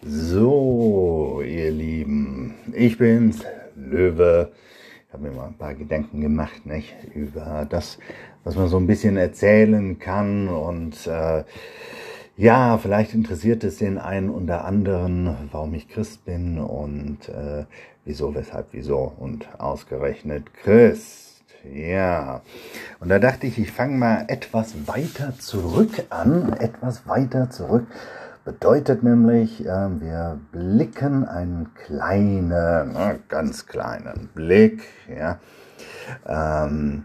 So, ihr Lieben, ich bin's, Löwe. Ich habe mir mal ein paar Gedanken gemacht, nicht, über das, was man so ein bisschen erzählen kann und äh, ja, vielleicht interessiert es den einen oder anderen, warum ich Christ bin und äh, wieso, weshalb, wieso und ausgerechnet Christ. Ja, und da dachte ich, ich fange mal etwas weiter zurück an, etwas weiter zurück. Bedeutet nämlich, äh, wir blicken einen kleinen, ganz kleinen Blick, ja, ähm,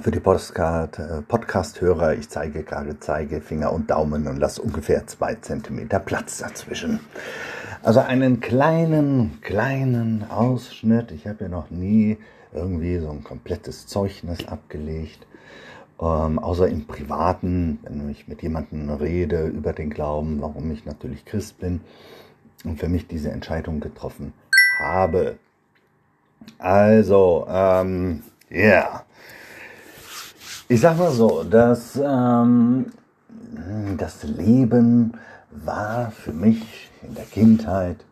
für die äh, Podcast-Hörer, ich zeige gerade Zeigefinger und Daumen und lasse ungefähr zwei Zentimeter Platz dazwischen. Also einen kleinen, kleinen Ausschnitt. Ich habe ja noch nie irgendwie so ein komplettes Zeugnis abgelegt. Ähm, außer im Privaten, wenn ich mit jemandem rede über den Glauben, warum ich natürlich Christ bin und für mich diese Entscheidung getroffen habe. Also, ähm, ja. Yeah. Ich sag mal so, dass ähm, das Leben war für mich in der Kindheit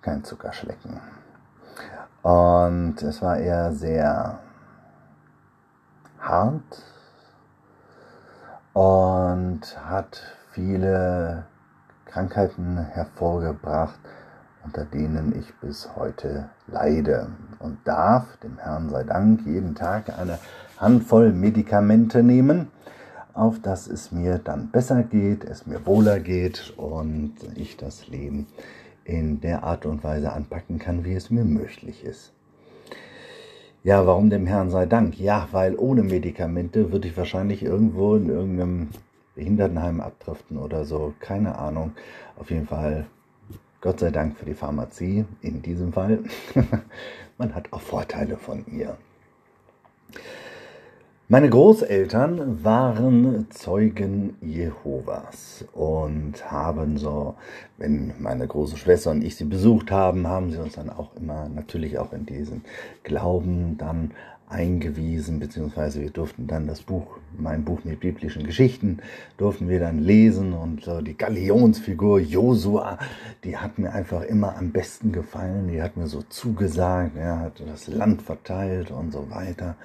kein Zuckerschlecken. Und es war eher sehr hart und hat viele Krankheiten hervorgebracht, unter denen ich bis heute leide und darf, dem Herrn sei Dank, jeden Tag eine Handvoll Medikamente nehmen, auf dass es mir dann besser geht, es mir wohler geht und ich das Leben in der Art und Weise anpacken kann, wie es mir möglich ist. Ja, warum dem Herrn sei Dank? Ja, weil ohne Medikamente würde ich wahrscheinlich irgendwo in irgendeinem Behindertenheim abdriften oder so. Keine Ahnung. Auf jeden Fall, Gott sei Dank für die Pharmazie in diesem Fall. Man hat auch Vorteile von ihr. Meine Großeltern waren Zeugen Jehovas und haben so, wenn meine große Schwester und ich sie besucht haben, haben sie uns dann auch immer natürlich auch in diesen Glauben dann eingewiesen, beziehungsweise wir durften dann das Buch, mein Buch mit biblischen Geschichten, durften wir dann lesen und so die Galionsfigur Josua, die hat mir einfach immer am besten gefallen, die hat mir so zugesagt, er hat das Land verteilt und so weiter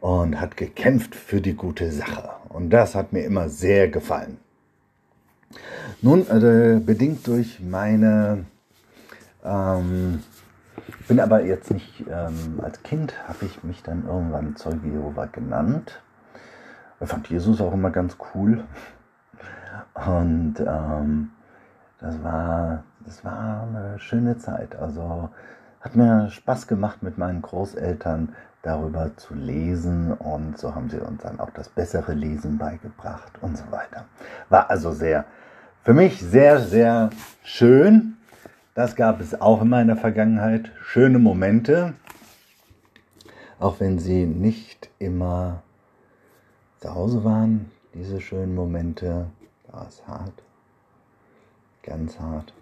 und hat gekämpft für die gute Sache. Und das hat mir immer sehr gefallen. Nun, äh, bedingt durch meine, ähm, bin aber jetzt nicht, ähm, als Kind habe ich mich dann irgendwann Zeuge Jehova genannt. Ich fand Jesus auch immer ganz cool. Und ähm, das, war, das war eine schöne Zeit. Also hat mir Spaß gemacht mit meinen Großeltern darüber zu lesen und so haben sie uns dann auch das bessere Lesen beigebracht und so weiter. War also sehr, für mich sehr, sehr schön. Das gab es auch in meiner Vergangenheit. Schöne Momente, auch wenn sie nicht immer zu Hause waren, diese schönen Momente, war es hart, ganz hart,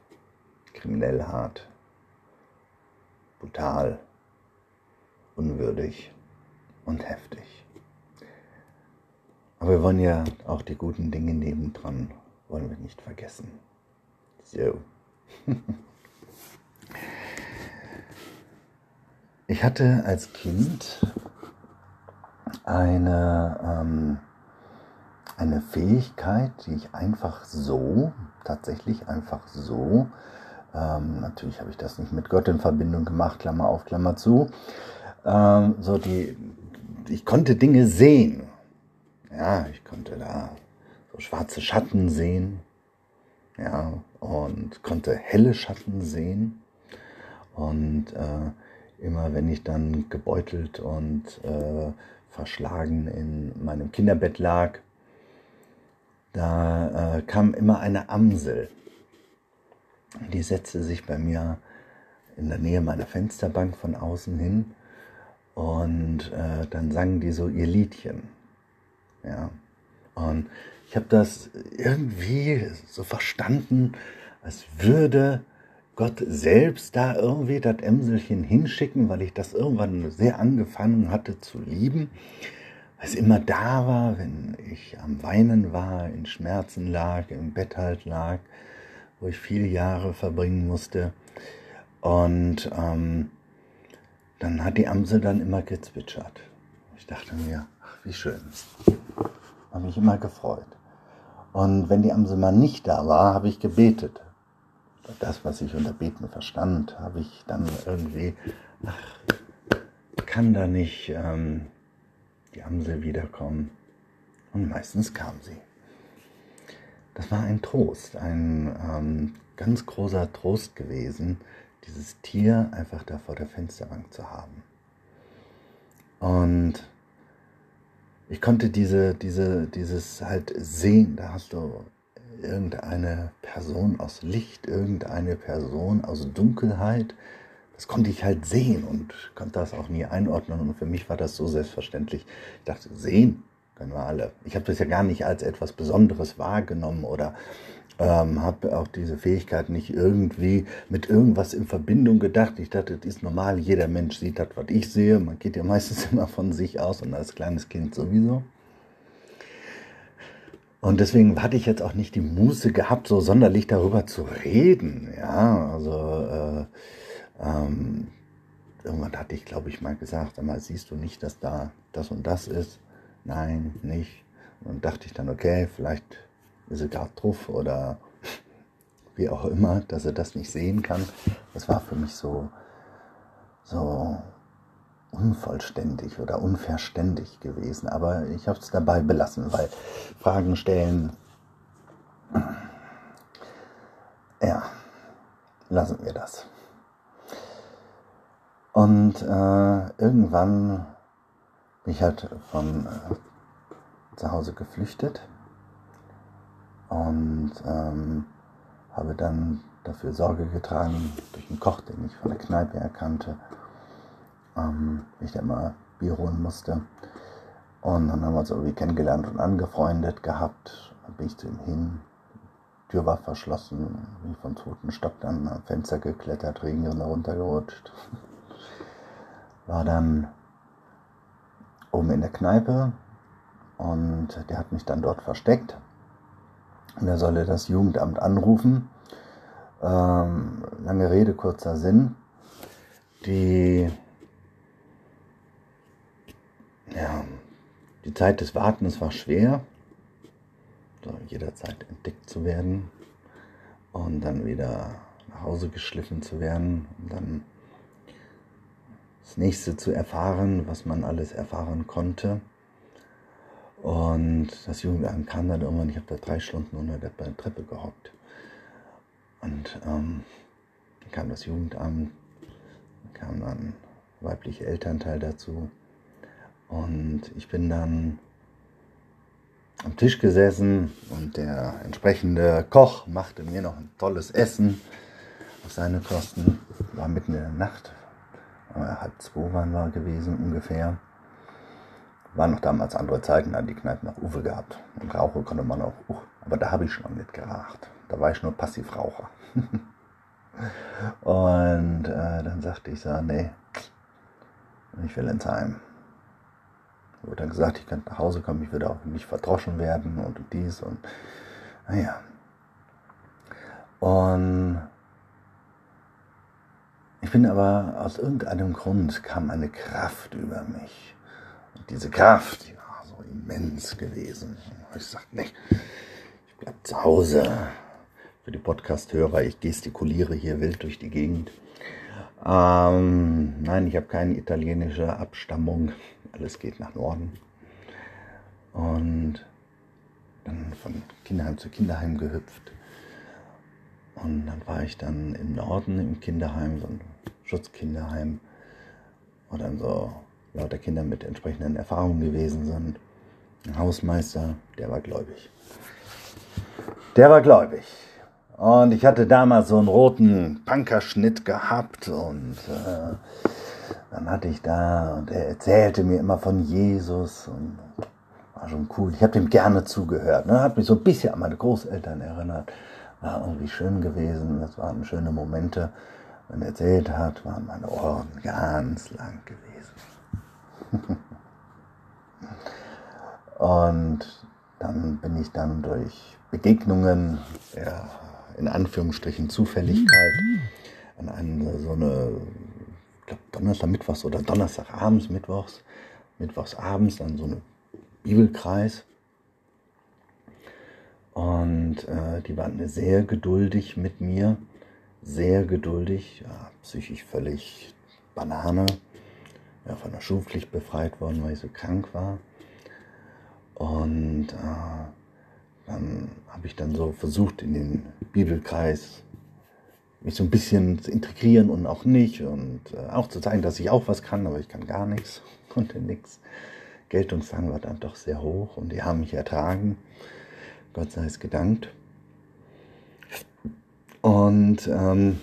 kriminell hart, brutal unwürdig und heftig. Aber wir wollen ja auch die guten Dinge nebendran, wollen wir nicht vergessen. So. Ich hatte als Kind eine, ähm, eine Fähigkeit, die ich einfach so, tatsächlich einfach so, ähm, natürlich habe ich das nicht mit Gott in Verbindung gemacht, Klammer auf, Klammer zu, ähm, so die, ich konnte Dinge sehen. Ja, ich konnte da so schwarze Schatten sehen. Ja, und konnte helle Schatten sehen. Und äh, immer wenn ich dann gebeutelt und äh, verschlagen in meinem Kinderbett lag, da äh, kam immer eine Amsel. Die setzte sich bei mir in der Nähe meiner Fensterbank von außen hin und äh, dann sangen die so ihr Liedchen. Ja. Und ich habe das irgendwie so verstanden, als würde Gott selbst da irgendwie das Emselchen hinschicken, weil ich das irgendwann sehr angefangen hatte zu lieben. Weil es immer da war, wenn ich am Weinen war, in Schmerzen lag, im Bett halt lag, wo ich viele Jahre verbringen musste. Und ähm, dann hat die Amsel dann immer gezwitschert. Ich dachte mir, ach, wie schön. Habe mich immer gefreut. Und wenn die Amsel mal nicht da war, habe ich gebetet. Das, was ich unter Beten verstand, habe ich dann irgendwie, ach, kann da nicht ähm, die Amsel wiederkommen? Und meistens kam sie. Das war ein Trost, ein ähm, ganz großer Trost gewesen, dieses Tier einfach da vor der Fensterbank zu haben. Und ich konnte diese, diese, dieses halt sehen, da hast du irgendeine Person aus Licht, irgendeine Person aus Dunkelheit. Das konnte ich halt sehen und konnte das auch nie einordnen. Und für mich war das so selbstverständlich. Ich dachte, sehen können wir alle. Ich habe das ja gar nicht als etwas Besonderes wahrgenommen oder ähm, habe auch diese Fähigkeit nicht irgendwie mit irgendwas in Verbindung gedacht. Ich dachte, das ist normal, jeder Mensch sieht das, was ich sehe. Man geht ja meistens immer von sich aus und als kleines Kind sowieso. Und deswegen hatte ich jetzt auch nicht die Muße gehabt, so sonderlich darüber zu reden. Ja, also äh, ähm, irgendwann hatte ich, glaube ich, mal gesagt, einmal siehst du nicht, dass da das und das ist. Nein, nicht. Und dachte ich dann, okay, vielleicht gerade drauf oder wie auch immer, dass er das nicht sehen kann. Das war für mich so, so unvollständig oder unverständlich gewesen. Aber ich habe es dabei belassen, weil Fragen stellen, ja, lassen wir das. Und äh, irgendwann bin ich halt von äh, zu Hause geflüchtet und ähm, habe dann dafür Sorge getragen durch einen Koch, den ich von der Kneipe erkannte, ähm, ich da immer Bier holen musste. Und dann haben wir uns irgendwie kennengelernt und angefreundet gehabt. Dann bin ich zu ihm hin. Die Tür war verschlossen, bin ich vom zweiten Stock dann am Fenster geklettert, Regen runtergerutscht. War dann oben in der Kneipe und der hat mich dann dort versteckt. Und er solle das Jugendamt anrufen. Ähm, lange Rede, kurzer Sinn. Die, ja, die Zeit des Wartens war schwer, so jederzeit entdeckt zu werden und dann wieder nach Hause geschliffen zu werden und dann das nächste zu erfahren, was man alles erfahren konnte. Und das Jugendamt kam dann irgendwann, ich habe da drei Stunden unter der Treppe gehockt. Und ähm, dann kam das Jugendamt, dann kam dann weibliche Elternteil dazu. Und ich bin dann am Tisch gesessen und der entsprechende Koch machte mir noch ein tolles Essen auf seine Kosten. War mitten in der Nacht, halb zwei waren wir gewesen ungefähr. War noch damals andere Zeiten, da die Kneipen noch Uwe gehabt. Und rauchen konnte man auch, uh, aber da habe ich schon nicht geraucht. Da war ich nur Passivraucher. und äh, dann sagte ich so, nee, ich will ins Heim. Wurde dann gesagt, ich könnte nach Hause kommen, ich würde auch nicht verdroschen werden und dies und naja. Und ich bin aber aus irgendeinem Grund kam eine Kraft über mich. Und diese Kraft, die war so immens gewesen. Und ich sagte, nee, ich bleib zu Hause. Für die Podcast-Hörer, ich gestikuliere hier wild durch die Gegend. Ähm, nein, ich habe keine italienische Abstammung. Alles geht nach Norden. Und dann von Kinderheim zu Kinderheim gehüpft. Und dann war ich dann im Norden im Kinderheim, so ein Schutzkinderheim, wo dann so lauter Kinder mit entsprechenden Erfahrungen gewesen sind. Ein Hausmeister, der war gläubig. Der war gläubig. Und ich hatte damals so einen roten Punkerschnitt gehabt und äh, dann hatte ich da und er erzählte mir immer von Jesus und war schon cool. Ich habe dem gerne zugehört. Ne? Hat mich so ein bisschen an meine Großeltern erinnert. War irgendwie schön gewesen. Das waren schöne Momente. Wenn er erzählt hat, waren meine Ohren ganz lang gewesen. Und dann bin ich dann durch Begegnungen, ja, in Anführungsstrichen Zufälligkeit an eine, so eine, ich glaube Donnerstag, Mittwochs oder Donnerstagabends, Mittwochs, Mittwochsabends dann so eine Bibelkreis. Und äh, die waren sehr geduldig mit mir, sehr geduldig, ja, psychisch völlig Banane, ja, von der Schulpflicht befreit worden, weil ich so krank war. Und äh, dann habe ich dann so versucht, in den Bibelkreis mich so ein bisschen zu integrieren und auch nicht und äh, auch zu zeigen, dass ich auch was kann, aber ich kann gar nichts, konnte nichts. Geltungsdrang war dann doch sehr hoch und die haben mich ertragen. Gott sei es gedankt. Und ähm,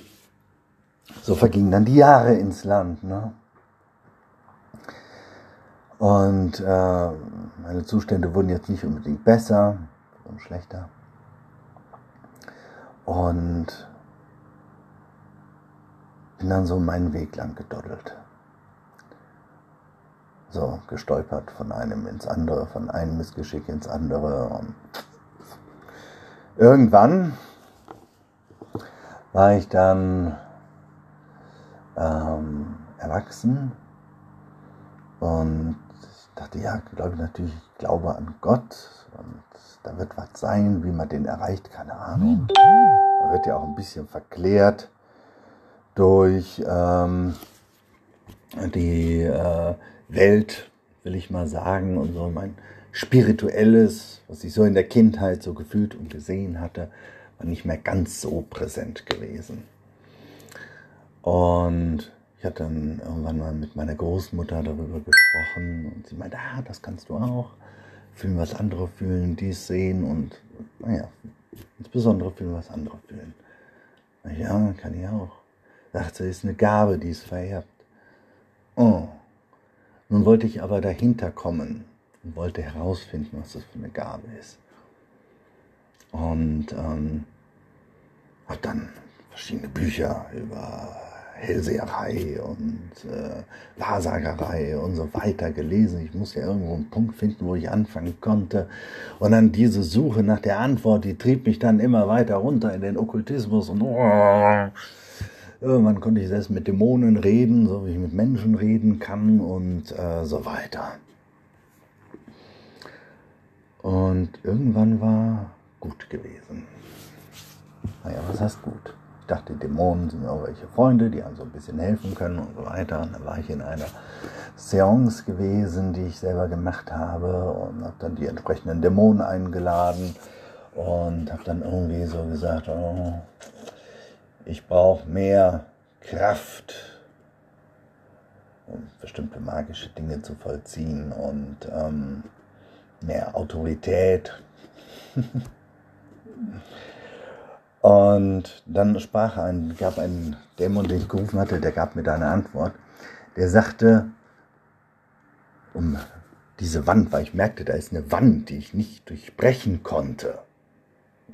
so vergingen dann die Jahre ins Land. Ne? Und äh, meine Zustände wurden jetzt nicht unbedingt besser, wurden schlechter. Und bin dann so meinen Weg lang gedoddelt. So gestolpert von einem ins andere, von einem Missgeschick ins andere. Und irgendwann war ich dann ähm, erwachsen und dachte, ja, glaube ich natürlich, ich glaube an Gott und da wird was sein, wie man den erreicht, keine Ahnung. Man wird ja auch ein bisschen verklärt durch ähm, die äh, Welt, will ich mal sagen, und so mein spirituelles, was ich so in der Kindheit so gefühlt und gesehen hatte, war nicht mehr ganz so präsent gewesen. Und ich hatte dann irgendwann mal mit meiner Großmutter darüber gesprochen und sie meinte, ah, das kannst du auch. Fühlen, was andere fühlen, dies sehen und, naja, insbesondere fühlen, was andere fühlen. Ja, kann ich auch. Dachte, ist eine Gabe, die ist vererbt. Oh. Nun wollte ich aber dahinter kommen und wollte herausfinden, was das für eine Gabe ist. Und ähm, habe dann verschiedene Bücher über Hellseherei und äh, Wahrsagerei und so weiter gelesen. Ich musste ja irgendwo einen Punkt finden, wo ich anfangen konnte. Und dann diese Suche nach der Antwort, die trieb mich dann immer weiter runter in den Okkultismus und oh, Irgendwann konnte ich selbst mit Dämonen reden, so wie ich mit Menschen reden kann und äh, so weiter. Und irgendwann war gut gewesen. Naja, was heißt gut? Dachte, Dämonen sind auch welche Freunde, die einem so ein bisschen helfen können und so weiter. Und dann war ich in einer Seance gewesen, die ich selber gemacht habe und habe dann die entsprechenden Dämonen eingeladen und habe dann irgendwie so gesagt, oh, ich brauche mehr Kraft, um bestimmte magische Dinge zu vollziehen und ähm, mehr Autorität. und dann sprach ein, gab ein Dämon, den ich gerufen hatte, der gab mir da eine Antwort. Der sagte, um diese Wand, weil ich merkte, da ist eine Wand, die ich nicht durchbrechen konnte.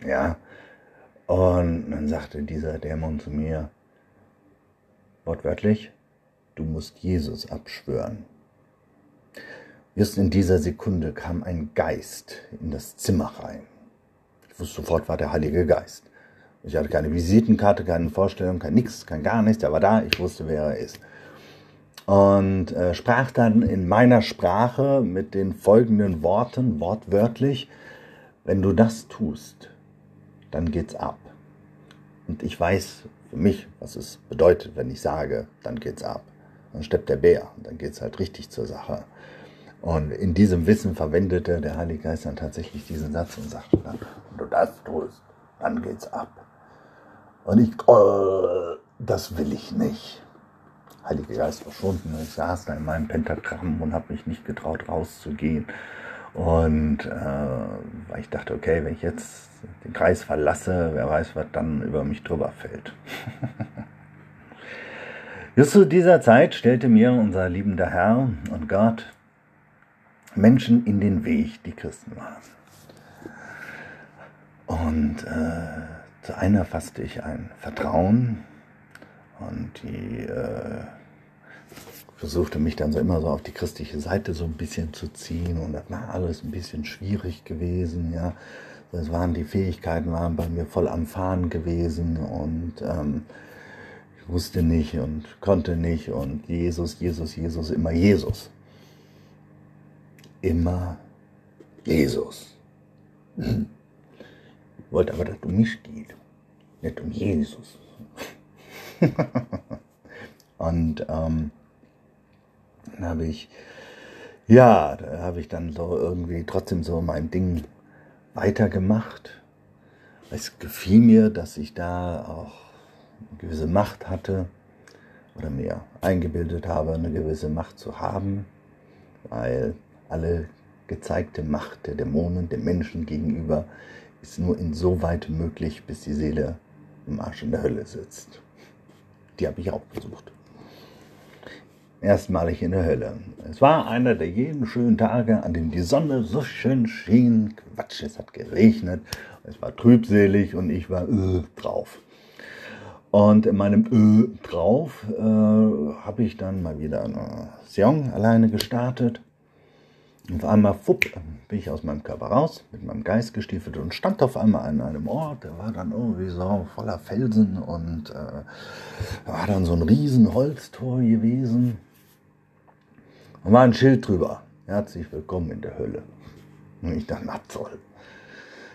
Ja, und dann sagte dieser Dämon zu mir, wortwörtlich, du musst Jesus abschwören. Just in dieser Sekunde kam ein Geist in das Zimmer rein. Ich wusste sofort, war der Heilige Geist. Ich hatte keine Visitenkarte, keine Vorstellung, kein nix, kein gar nichts. Er war da, ich wusste, wer er ist. Und äh, sprach dann in meiner Sprache mit den folgenden Worten, wortwörtlich, wenn du das tust, dann geht's ab. Und ich weiß für mich, was es bedeutet, wenn ich sage, dann geht's ab. Dann steppt der Bär dann geht's halt richtig zur Sache. Und in diesem Wissen verwendete der Heilige Geist dann tatsächlich diesen Satz und sagte, wenn du das tust, dann geht's ab. Und ich, äh, das will ich nicht. Heilige Geist verschwunden. Ich saß da in meinem Pentagramm und habe mich nicht getraut, rauszugehen. Und äh, ich dachte, okay, wenn ich jetzt den Kreis verlasse, wer weiß, was dann über mich drüber fällt. Just zu dieser Zeit stellte mir unser liebender Herr und Gott Menschen in den Weg, die Christen waren. Und äh, zu einer fasste ich ein Vertrauen und die äh, versuchte mich dann so immer so auf die christliche Seite so ein bisschen zu ziehen und das war alles ein bisschen schwierig gewesen, ja. Das waren die Fähigkeiten, waren bei mir voll am Fahren gewesen und ähm, ich wusste nicht und konnte nicht und Jesus, Jesus, Jesus, immer Jesus. Immer Jesus. Ich wollte aber, dass es um mich geht, nicht um Jesus. und ähm, dann habe ich, ja, da habe ich dann so irgendwie trotzdem so mein Ding weitergemacht. Es gefiel mir, dass ich da auch eine gewisse Macht hatte oder mir eingebildet habe, eine gewisse Macht zu haben, weil alle gezeigte Macht der Dämonen dem Menschen gegenüber ist nur insoweit möglich, bis die Seele im Arsch in der Hölle sitzt. Die habe ich auch besucht. Erstmalig in der Hölle. Es war einer der jeden schönen Tage, an dem die Sonne so schön schien. Quatsch, es hat geregnet, es war trübselig und ich war äh, drauf. Und in meinem äh, drauf äh, habe ich dann mal wieder eine Sion alleine gestartet auf einmal, fupp, bin ich aus meinem Körper raus, mit meinem Geist gestiefelt und stand auf einmal an einem Ort, der war dann irgendwie so voller Felsen und äh, war dann so ein riesen Holztor gewesen. Und war ein Schild drüber. Herzlich willkommen in der Hölle. Und ich dachte, na toll.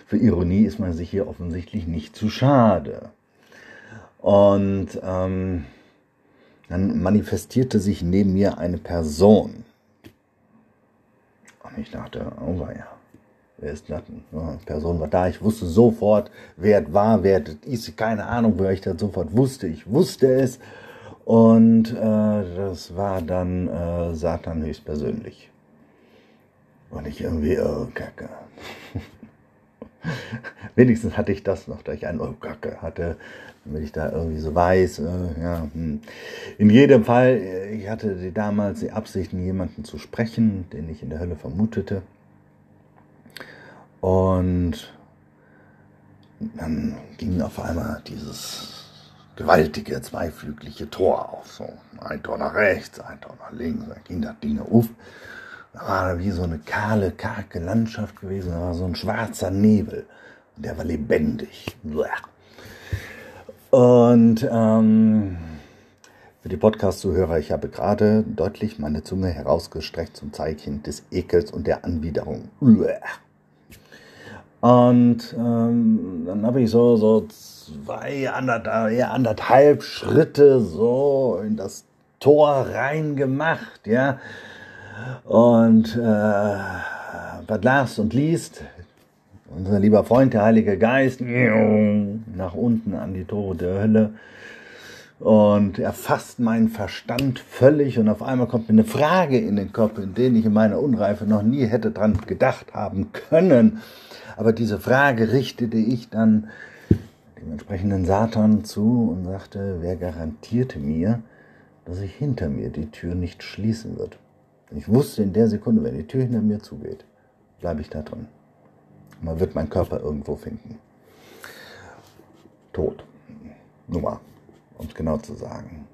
Für Ironie ist man sich hier offensichtlich nicht zu schade. Und ähm, dann manifestierte sich neben mir eine Person ich dachte, oh ja, wer ist das? Ja, Person war da. Ich wusste sofort, wer es war, wer es ist. Keine Ahnung, wer ich das sofort wusste. Ich wusste es. Und äh, das war dann äh, Satan höchstpersönlich. Und ich irgendwie, oh, Kacke. Wenigstens hatte ich das noch, da ich einen oh, Kacke hatte, damit ich da irgendwie so weiß. Äh, ja, hm. In jedem Fall, äh, ich hatte damals die Absicht, jemanden zu sprechen, den ich in der Hölle vermutete. Und dann ging auf einmal dieses gewaltige zweiflügliche Tor auf. So ein Tor nach rechts, ein Tor nach links, dann ging das Ding auf. Da war wie so eine kahle, karge Landschaft gewesen, da war so ein schwarzer Nebel. Und der war lebendig. Und ähm, für die Podcast-Zuhörer, ich habe gerade deutlich meine Zunge herausgestreckt zum Zeichen des Ekels und der Anwiderung. Und ähm, dann habe ich so, so zwei, anderthalb, anderthalb Schritte so in das Tor reingemacht, ja. Und äh, was las und liest, unser lieber Freund, der Heilige Geist, nach unten an die Tore der Hölle. Und er fasst meinen Verstand völlig und auf einmal kommt mir eine Frage in den Kopf, in den ich in meiner Unreife noch nie hätte dran gedacht haben können. Aber diese Frage richtete ich dann dem entsprechenden Satan zu und sagte, wer garantierte mir, dass sich hinter mir die Tür nicht schließen wird? Ich wusste in der Sekunde, wenn die Tür hinter mir zugeht, bleibe ich da drin. Man wird meinen Körper irgendwo finden. Tot. Nummer, um es genau zu sagen.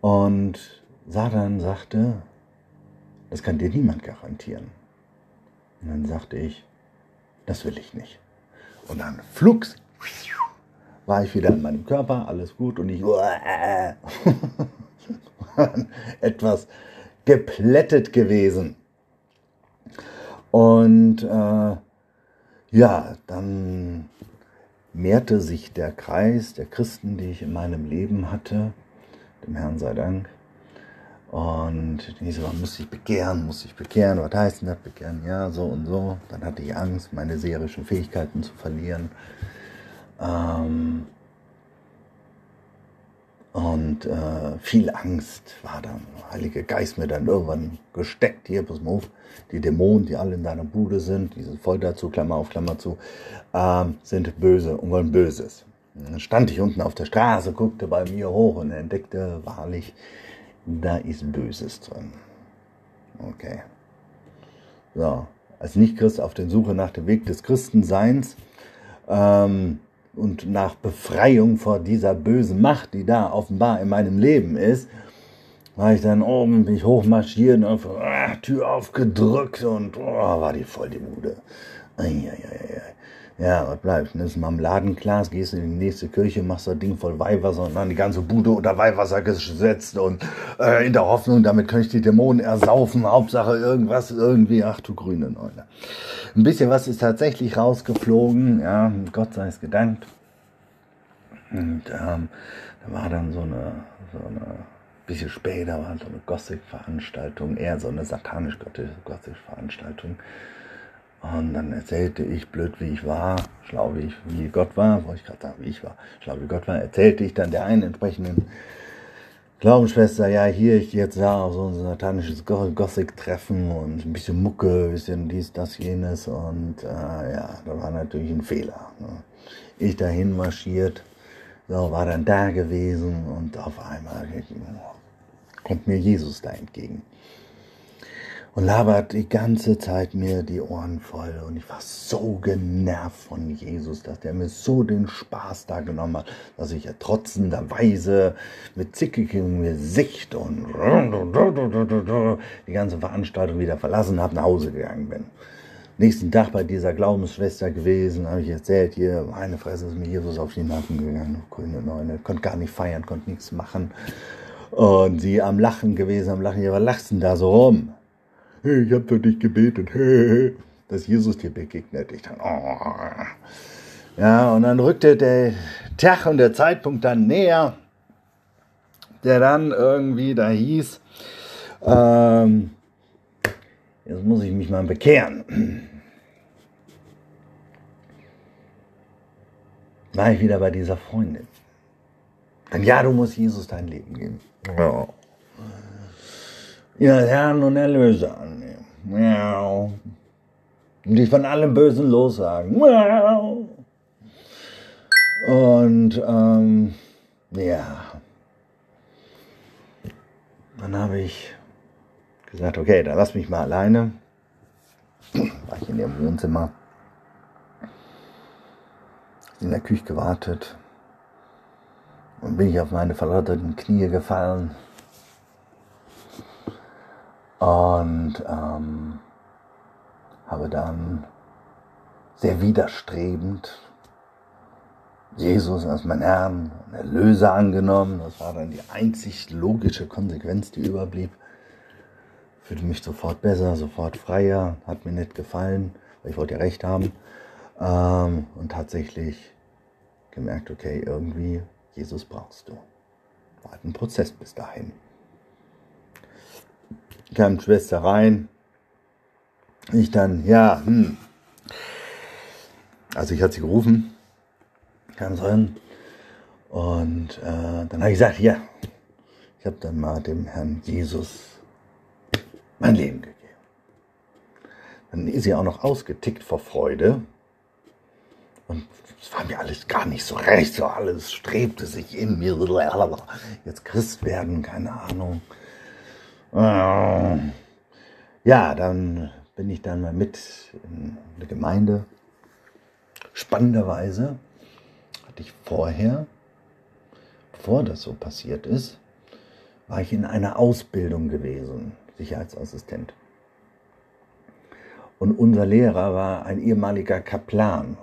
Und Satan sagte, das kann dir niemand garantieren. Und dann sagte ich, das will ich nicht. Und dann flugs war ich wieder in meinem Körper, alles gut und ich etwas geplättet gewesen. Und äh, ja, dann mehrte sich der Kreis der Christen, die ich in meinem Leben hatte, dem Herrn sei Dank. Und ich so, muss ich bekehren, muss ich bekehren, was heißt denn das bekehren? Ja, so und so. Dann hatte ich Angst, meine seherischen Fähigkeiten zu verlieren. Ähm, und äh, viel Angst war dann. Heilige Geist mir dann irgendwann gesteckt. Hier, pass mal auf, die Dämonen, die alle in deiner Bude sind, die sind voll dazu, Klammer auf, Klammer zu, äh, sind böse und wollen Böses. dann stand ich unten auf der Straße, guckte bei mir hoch und entdeckte wahrlich, da ist Böses drin. Okay. So, als Nicht-Christ auf der Suche nach dem Weg des Christenseins, ähm, und nach Befreiung vor dieser bösen Macht, die da offenbar in meinem Leben ist, war ich dann oben, bin ich hochmarschiert auf, ah, Tür aufgedrückt und oh, war die voll die Bude. Eieiei. Ja, was bleibt? Nimmst ein Marmeladenglas, gehst in die nächste Kirche, machst das Ding voll Weihwasser und dann die ganze Bude unter Weihwasser gesetzt und äh, in der Hoffnung, damit kann ich die Dämonen ersaufen. Hauptsache irgendwas, irgendwie, ach du grüne Neune. Ein bisschen was ist tatsächlich rausgeflogen, ja, Gott sei es gedankt. Und ähm, da war dann so eine, so eine bisschen später war so eine Gothic-Veranstaltung, eher so eine satanisch-gothic-Veranstaltung. Und dann erzählte ich, blöd wie ich war, schlau wie ich wie Gott war, wollte ich gerade sagen, wie ich war, schlau wie Gott war, erzählte ich dann der einen entsprechenden Glaubensschwester, ja, hier, ich jetzt da auf so ein satanisches Gothic-Treffen und ein bisschen Mucke, ein bisschen dies, das, jenes. Und äh, ja, da war natürlich ein Fehler. Ne? Ich dahin marschiert, so, war dann da gewesen und auf einmal kommt mir Jesus da entgegen und labert die ganze Zeit mir die Ohren voll. Und ich war so genervt von Jesus, dass der mir so den Spaß da genommen hat, dass ich ja trotzenderweise mit zickigem Gesicht und die ganze Veranstaltung wieder verlassen habe, nach Hause gegangen bin. Nächsten Tag bei dieser Glaubensschwester gewesen, habe ich erzählt, hier, meine Fresse ist mir Jesus auf die Nacken gegangen, grüne Neune, konnte gar nicht feiern, konnte nichts machen. Und sie am Lachen gewesen, am Lachen, ja, was lachst denn da so rum? Hey, ich habe für dich gebetet, hey, dass Jesus dir begegnet. Ich dachte, oh. Ja, und dann rückte der Tag und der Zeitpunkt dann näher, der dann irgendwie da hieß, ähm, jetzt muss ich mich mal bekehren. War ich wieder bei dieser Freundin. Dann ja, du musst Jesus dein Leben geben. Ja ja, Herrn und Erlöser annehmen. Miau. Und dich von allem Bösen lossagen. Miau. Und ähm, ja, dann habe ich gesagt, okay, dann lass mich mal alleine. War ich in ihrem Wohnzimmer, in der Küche gewartet und bin ich auf meine verlotterten Knie gefallen und ähm, habe dann sehr widerstrebend Jesus als mein Herrn und Erlöser angenommen. Das war dann die einzig logische Konsequenz, die überblieb. Fühlte mich sofort besser, sofort freier, hat mir nicht gefallen, weil ich wollte ja recht haben. Ähm, und tatsächlich gemerkt, okay, irgendwie, Jesus brauchst du. War halt ein Prozess bis dahin kam Schwester rein. Ich dann, ja, hm. Also ich hatte sie gerufen, kam rein. Und äh, dann habe ich gesagt, ja, ich habe dann mal dem Herrn Jesus mein Leben gegeben. Dann ist sie auch noch ausgetickt vor Freude. Und es war mir alles gar nicht so recht, so alles strebte sich in mir. Jetzt Christ werden, keine Ahnung. Äh, ja, dann bin ich dann mal mit in der Gemeinde. Spannenderweise hatte ich vorher, bevor das so passiert ist, war ich in einer Ausbildung gewesen, Sicherheitsassistent. Und unser Lehrer war ein ehemaliger Kaplan.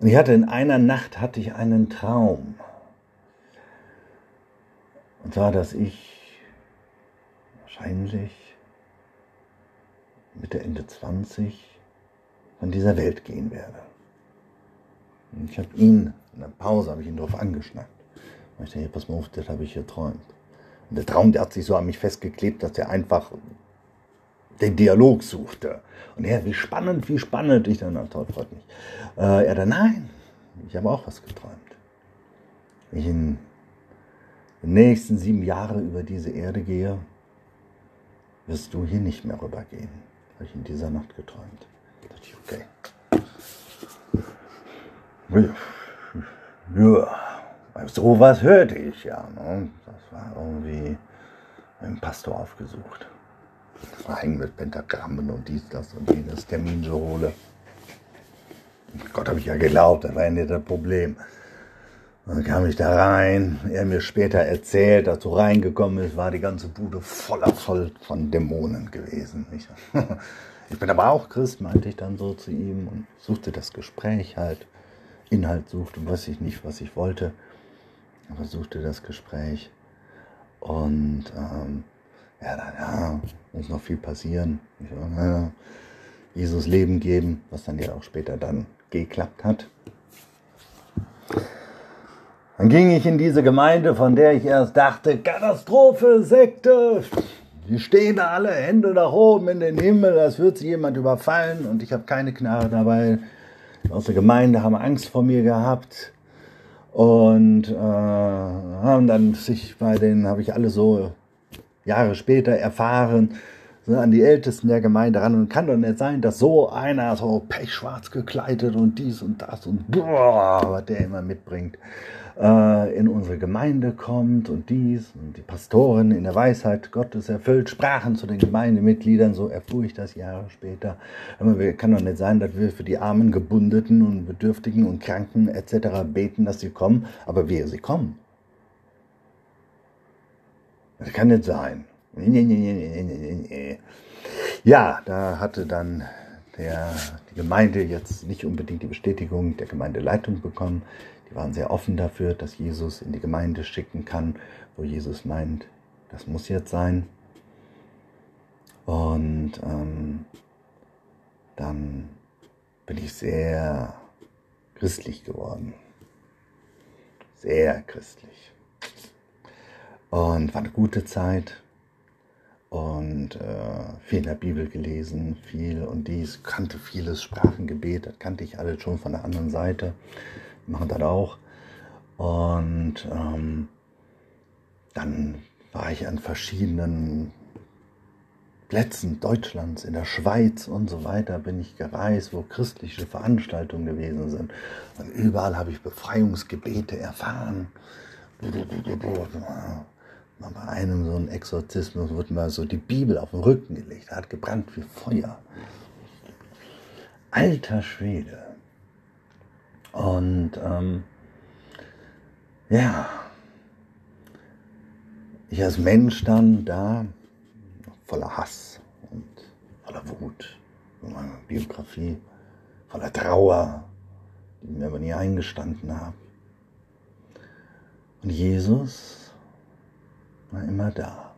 Und ich hatte in einer Nacht hatte ich einen Traum. Und zwar, dass ich wahrscheinlich Mitte, Ende 20 von dieser Welt gehen werde. Und ich habe ihn, in der Pause habe ich ihn darauf angeschnackt. Und ich dachte, pass mal auf, das habe ich geträumt. Und der Traum, der hat sich so an mich festgeklebt, dass er einfach den Dialog suchte. Und er, wie spannend, wie spannend. Ich dann, toll, freut mich. Äh, er dann, nein, ich habe auch was geträumt. Ich in den nächsten sieben Jahre über diese Erde gehe, wirst du hier nicht mehr rübergehen. Habe ich in dieser Nacht geträumt. Da dachte ich, okay. Ja, sowas hörte ich ja. Ne? Das war irgendwie ein Pastor aufgesucht. Hängen mit Pentagrammen und dies, das und jenes Termin so hole. Gott habe ich ja geglaubt, das war ja nicht das Problem. Dann kam ich da rein. Er mir später erzählt, du reingekommen ist, war die ganze Bude voller voll von Dämonen gewesen. Ich, ich bin aber auch Christ, meinte ich dann so zu ihm und suchte das Gespräch halt. Inhalt suchte, weiß ich nicht, was ich wollte. Aber suchte das Gespräch. Und ähm, ja, dann, ja, muss noch viel passieren. Ich, ja, Jesus Leben geben, was dann ja auch später dann geklappt hat. Dann ging ich in diese Gemeinde, von der ich erst dachte, Katastrophe, Sekte, die stehen da alle Hände nach oben in den Himmel, als würde sie jemand überfallen. Und ich habe keine Knarre dabei. Aus der Gemeinde haben Angst vor mir gehabt. Und äh, haben dann sich bei denen, habe ich alle so Jahre später erfahren, an die Ältesten der Gemeinde ran. Und kann doch nicht sein, dass so einer so pechschwarz gekleidet und dies und das und boah, was der immer mitbringt äh, in unsere Gemeinde kommt und dies und die Pastoren in der Weisheit Gottes erfüllt, sprachen zu den Gemeindemitgliedern, so erfuhr ich das Jahre später. Aber kann doch nicht sein, dass wir für die Armen, Gebundeten und Bedürftigen und Kranken etc. beten, dass sie kommen, aber wir sie kommen. Das kann nicht sein. Ja, da hatte dann der, die Gemeinde jetzt nicht unbedingt die Bestätigung der Gemeindeleitung bekommen. Die waren sehr offen dafür, dass Jesus in die Gemeinde schicken kann, wo Jesus meint, das muss jetzt sein. Und ähm, dann bin ich sehr christlich geworden. Sehr christlich. Und war eine gute Zeit. Und äh, viel in der Bibel gelesen, viel und dies, kannte vieles Sprachengebet, das kannte ich alles schon von der anderen Seite machen das auch. Und ähm, dann war ich an verschiedenen Plätzen Deutschlands, in der Schweiz und so weiter bin ich gereist, wo christliche Veranstaltungen gewesen sind. Und überall habe ich Befreiungsgebete erfahren. Bei einem so ein Exorzismus wurde mal so die Bibel auf den Rücken gelegt, hat gebrannt wie Feuer. Alter Schwede. Und ähm, ja, ich als Mensch dann da, voller Hass und voller Wut, meine Biografie, voller Trauer, die mir aber nie eingestanden habe. Und Jesus war immer da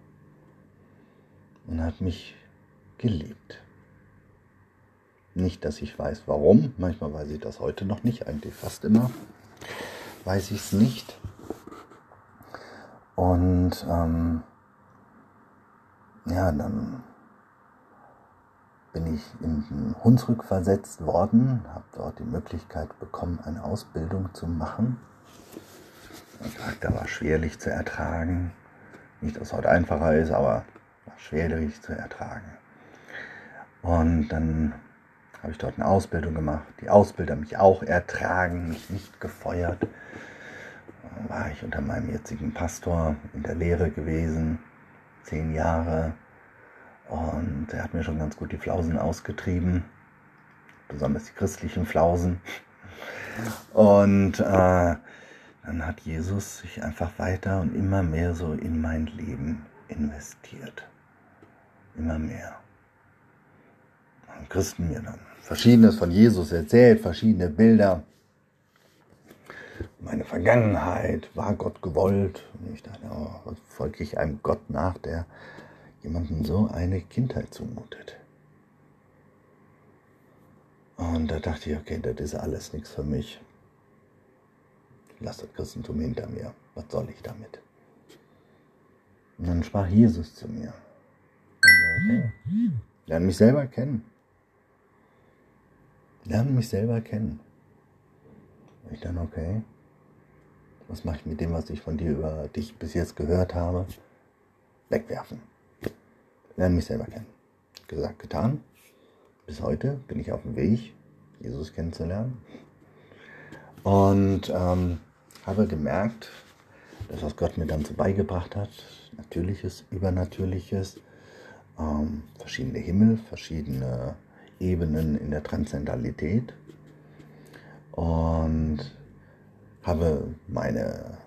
und hat mich geliebt. Nicht, dass ich weiß, warum. Manchmal weiß ich das heute noch nicht, eigentlich fast immer weiß ich es nicht. Und ähm, ja, dann bin ich in den Hunsrück versetzt worden, habe dort die Möglichkeit bekommen, eine Ausbildung zu machen. Der Charakter war schwerlich zu ertragen. Nicht, dass es heute einfacher ist, aber war schwerlich zu ertragen. Und dann habe ich dort eine Ausbildung gemacht. Die Ausbilder mich auch ertragen, mich nicht gefeuert. Dann war ich unter meinem jetzigen Pastor in der Lehre gewesen, zehn Jahre. Und er hat mir schon ganz gut die Flausen ausgetrieben, besonders die christlichen Flausen. Und äh, dann hat Jesus sich einfach weiter und immer mehr so in mein Leben investiert. Immer mehr. Christen mir dann Verschiedenes von Jesus erzählt, verschiedene Bilder. Meine Vergangenheit, war Gott gewollt? Und ich dachte, oh, folge ich einem Gott nach, der jemandem so eine Kindheit zumutet? Und da dachte ich, okay, das ist alles nichts für mich. Lass das Christentum hinter mir. Was soll ich damit? Und dann sprach Jesus zu mir. Okay, lerne mich selber kennen lerne mich selber kennen. Ich dann, okay, was mache ich mit dem, was ich von dir über dich bis jetzt gehört habe? Wegwerfen. Lerne mich selber kennen. Gesagt, getan. Bis heute bin ich auf dem Weg, Jesus kennenzulernen. Und ähm, habe gemerkt, dass was Gott mir dann so beigebracht hat, Natürliches, Übernatürliches, ähm, verschiedene Himmel, verschiedene Ebenen in der Transzendalität. Und habe meine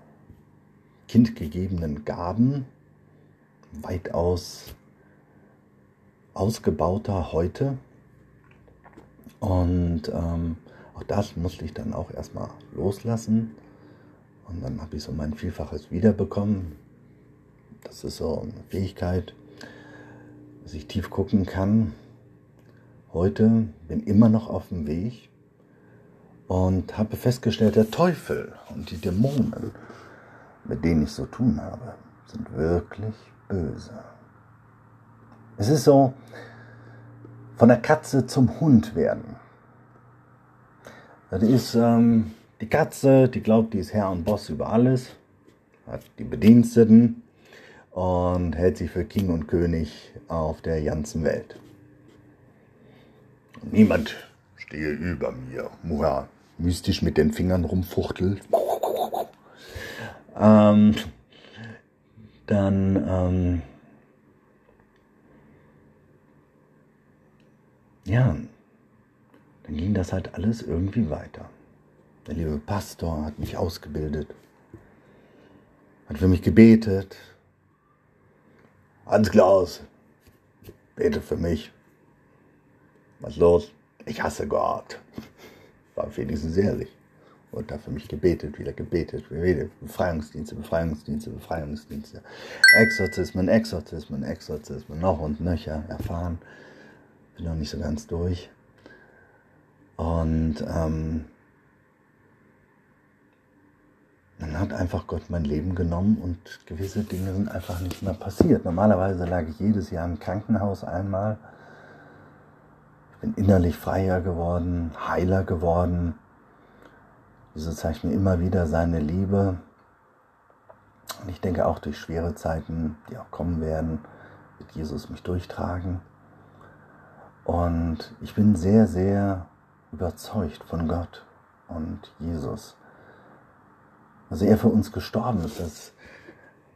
kindgegebenen Gaben weitaus ausgebauter heute. Und ähm, auch das musste ich dann auch erstmal loslassen. Und dann habe ich so mein Vielfaches wiederbekommen. Das ist so eine Fähigkeit, dass ich tief gucken kann. Heute bin immer noch auf dem Weg und habe festgestellt, der Teufel und die Dämonen, mit denen ich so tun habe, sind wirklich böse. Es ist so, von der Katze zum Hund werden. Das ist ähm, die Katze, die glaubt, die ist Herr und Boss über alles, hat die Bediensteten und hält sich für King und König auf der ganzen Welt. Niemand stehe über mir. Muha mystisch mit den Fingern rumfuchtelt. Ähm, dann ähm, ja, dann ging das halt alles irgendwie weiter. Der liebe Pastor hat mich ausgebildet, hat für mich gebetet. Hans Klaus, bete für mich. Was los? Ich hasse Gott. War wenigstens ehrlich. Und da für mich gebetet, wieder gebetet, wieder Befreiungsdienste, Befreiungsdienste, Befreiungsdienste. Exorzismen, Exorzismen, Exorzismen, noch und nöcher erfahren. Bin noch nicht so ganz durch. Und ähm, dann hat einfach Gott mein Leben genommen und gewisse Dinge sind einfach nicht mehr passiert. Normalerweise lag ich jedes Jahr im Krankenhaus einmal. Bin innerlich freier geworden, heiler geworden. Jesus zeigt mir immer wieder seine Liebe. Und ich denke auch durch schwere Zeiten, die auch kommen werden, wird Jesus mich durchtragen. Und ich bin sehr, sehr überzeugt von Gott und Jesus. Dass er für uns gestorben ist, dass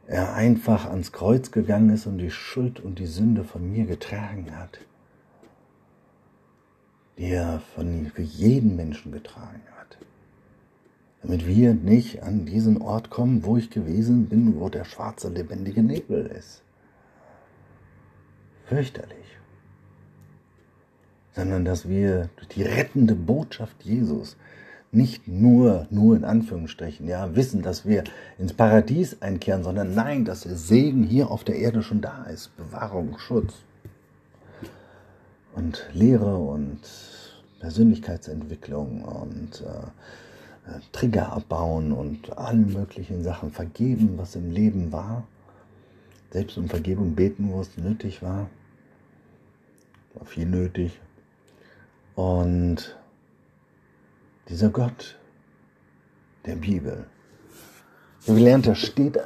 er einfach ans Kreuz gegangen ist und die Schuld und die Sünde von mir getragen hat. Die er von, für jeden Menschen getragen hat. Damit wir nicht an diesen Ort kommen, wo ich gewesen bin, wo der schwarze, lebendige Nebel ist. Fürchterlich sondern dass wir durch die rettende Botschaft Jesus nicht nur, nur in Anführungsstrichen, ja, wissen, dass wir ins Paradies einkehren, sondern nein, dass der Segen hier auf der Erde schon da ist. Bewahrung, Schutz und Lehre und Persönlichkeitsentwicklung und äh, Trigger abbauen und allen möglichen Sachen vergeben, was im Leben war. Selbst um Vergebung beten, wo es nötig war. War viel nötig. Und dieser Gott der Bibel, der Gelernte, steht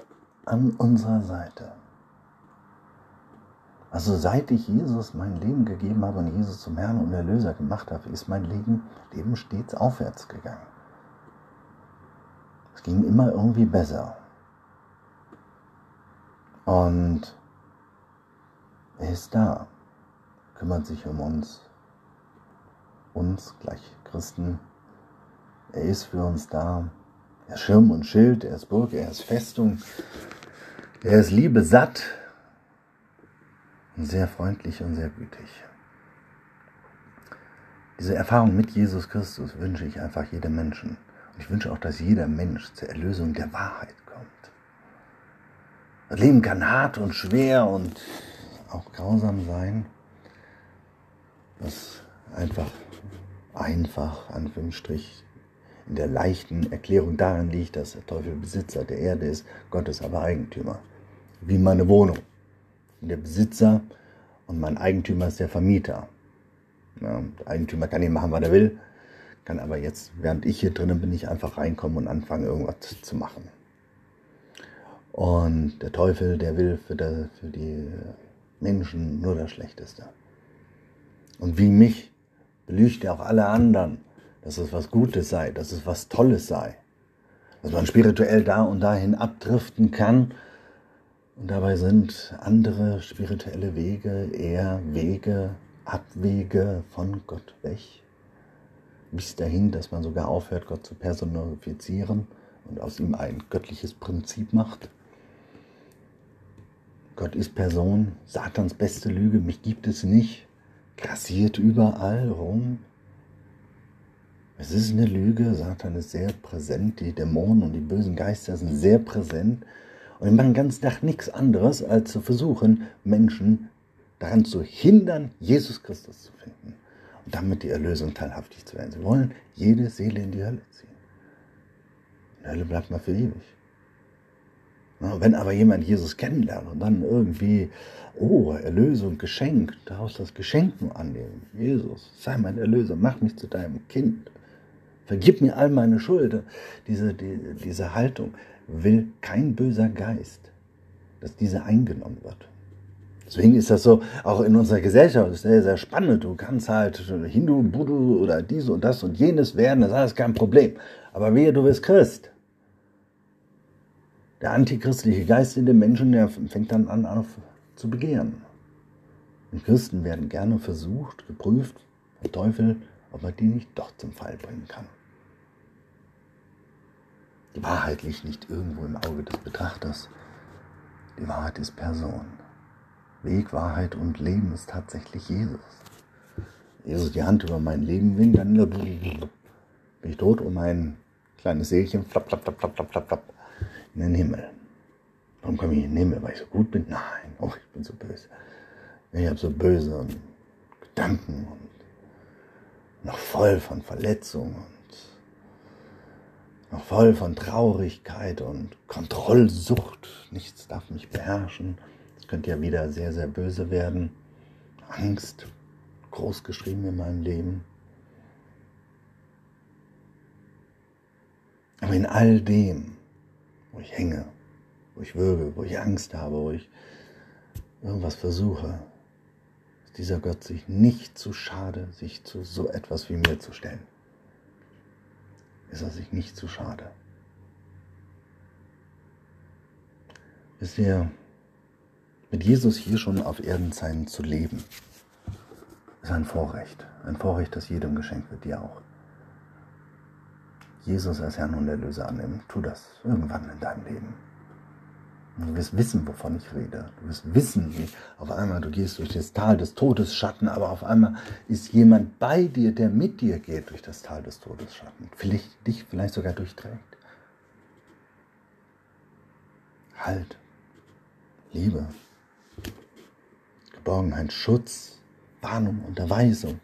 an unserer Seite. Also seit ich Jesus mein Leben gegeben habe und Jesus zum Herrn und Erlöser gemacht habe, ist mein Leben, Leben stets aufwärts gegangen. Es ging immer irgendwie besser. Und er ist da, kümmert sich um uns, uns, gleich Christen. Er ist für uns da. Er ist Schirm und Schild, er ist Burg, er ist Festung. Er ist Liebe satt sehr freundlich und sehr gütig. Diese Erfahrung mit Jesus Christus wünsche ich einfach jedem Menschen. Und ich wünsche auch, dass jeder Mensch zur Erlösung der Wahrheit kommt. Das Leben kann hart und schwer und auch grausam sein. Was einfach einfach, Anführungsstrich, in der leichten Erklärung darin liegt, dass der Teufel Besitzer der Erde ist, Gott ist aber Eigentümer. Wie meine Wohnung. Der Besitzer und mein Eigentümer ist der Vermieter. Ja, der Eigentümer kann hier machen, was er will, kann aber jetzt, während ich hier drinnen bin, nicht einfach reinkommen und anfangen, irgendwas zu machen. Und der Teufel, der will für die, für die Menschen nur das Schlechteste. Und wie mich belügt er auch alle anderen, dass es was Gutes sei, dass es was Tolles sei, dass man spirituell da und dahin abdriften kann. Und dabei sind andere spirituelle Wege eher Wege, Abwege von Gott weg. Bis dahin, dass man sogar aufhört, Gott zu personifizieren und aus ihm ein göttliches Prinzip macht. Gott ist Person, Satans beste Lüge, mich gibt es nicht, grassiert überall rum. Es ist eine Lüge, Satan ist sehr präsent, die Dämonen und die bösen Geister sind sehr präsent. Und wir machen ganz Tag nichts anderes, als zu versuchen, Menschen daran zu hindern, Jesus Christus zu finden und damit die Erlösung teilhaftig zu werden. Sie wollen jede Seele in die Hölle ziehen. Die Hölle bleibt mal für ewig. Wenn aber jemand Jesus kennenlernt und dann irgendwie, oh, Erlösung, Geschenk, daraus das Geschenk nur annehmen. Jesus, sei mein Erlöser, mach mich zu deinem Kind. Vergib mir all meine Schuld. Diese, die, diese Haltung will kein böser Geist, dass diese eingenommen wird. Deswegen ist das so, auch in unserer Gesellschaft, sehr, sehr spannend. Du kannst halt Hindu, Buddha oder dies und das und jenes werden, das ist alles kein Problem. Aber wehe, du bist Christ. Der antichristliche Geist in den Menschen, der fängt dann an, auf zu begehren. Und Christen werden gerne versucht, geprüft vom Teufel, ob man die nicht doch zum Fall bringen kann. Die Wahrheit liegt nicht irgendwo im Auge des Betrachters. Die Wahrheit ist Person. Weg, Wahrheit und Leben ist tatsächlich Jesus. Jesus die Hand über mein Leben winkt, dann bin ich tot und mein kleines Seelchen flapp, flapp, flapp, flapp, flapp, flapp, in den Himmel. Warum komme ich in den Himmel? Weil ich so gut bin? Nein, oh, ich bin so böse. Ich habe so böse Gedanken und noch voll von Verletzungen noch voll von Traurigkeit und Kontrollsucht. Nichts darf mich beherrschen. Das könnte ja wieder sehr, sehr böse werden. Angst, groß geschrieben in meinem Leben. Aber in all dem, wo ich hänge, wo ich würge, wo ich Angst habe, wo ich irgendwas versuche, ist dieser Gott sich nicht zu schade, sich zu so etwas wie mir zu stellen. Ist er sich nicht zu schade. Wisst ihr, mit Jesus hier schon auf Erden sein zu leben, ist ein Vorrecht. Ein Vorrecht, das jedem geschenkt wird, dir auch. Jesus als Herrn und Erlöser annehmen, tu das irgendwann in deinem Leben. Du wirst wissen, wovon ich rede. Du wirst wissen, wie auf einmal du gehst durch das Tal des Todesschatten, aber auf einmal ist jemand bei dir, der mit dir geht durch das Tal des Todesschatten. Vielleicht dich vielleicht sogar durchträgt. Halt. Liebe. Geborgenheit, Schutz, Warnung, Unterweisung.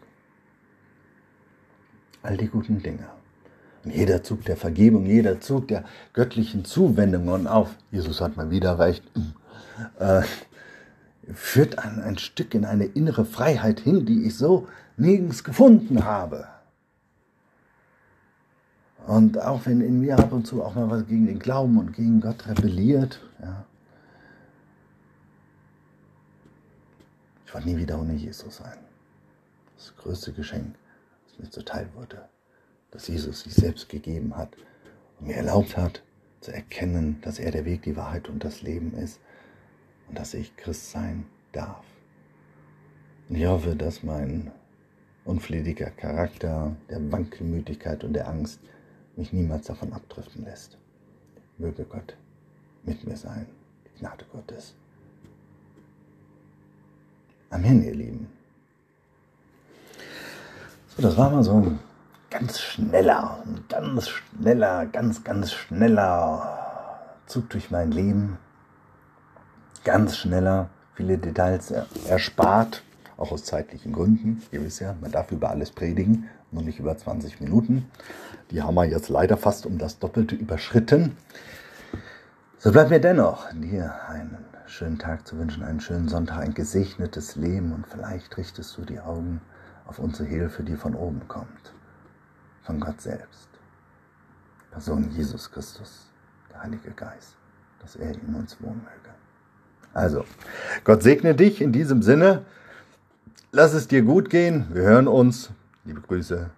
All die guten Dinge. Und jeder Zug der Vergebung, jeder Zug der göttlichen Zuwendung. Und auf, Jesus hat mal wieder recht, äh, führt ein, ein Stück in eine innere Freiheit hin, die ich so nirgends gefunden habe. Und auch wenn in mir ab und zu auch mal was gegen den Glauben und gegen Gott rebelliert, ja, Ich wollte nie wieder ohne Jesus sein. Das größte Geschenk, das mir zuteil wurde, dass Jesus sich selbst gegeben hat und mir erlaubt hat, zu erkennen, dass er der Weg, die Wahrheit und das Leben ist und dass ich Christ sein darf. Und ich hoffe, dass mein unflätiger Charakter, der Wankelmütigkeit und der Angst mich niemals davon abdriften lässt. Möge Gott mit mir sein. Die Gnade Gottes. Amen, ihr Lieben. So, das war mal so ein ganz schneller, ganz schneller, ganz, ganz schneller Zug durch mein Leben. Ganz schneller, viele Details erspart, auch aus zeitlichen Gründen. Ihr wisst ja, man darf über alles predigen, nur nicht über 20 Minuten. Die haben wir jetzt leider fast um das Doppelte überschritten. So bleibt mir dennoch dir einen schönen Tag zu wünschen, einen schönen Sonntag, ein gesegnetes Leben und vielleicht richtest du die Augen auf unsere Hilfe, die von oben kommt, von Gott selbst. Person Jesus Christus, der Heilige Geist, dass er in uns wohnen möge. Also, Gott segne dich in diesem Sinne. Lass es dir gut gehen. Wir hören uns. Liebe Grüße,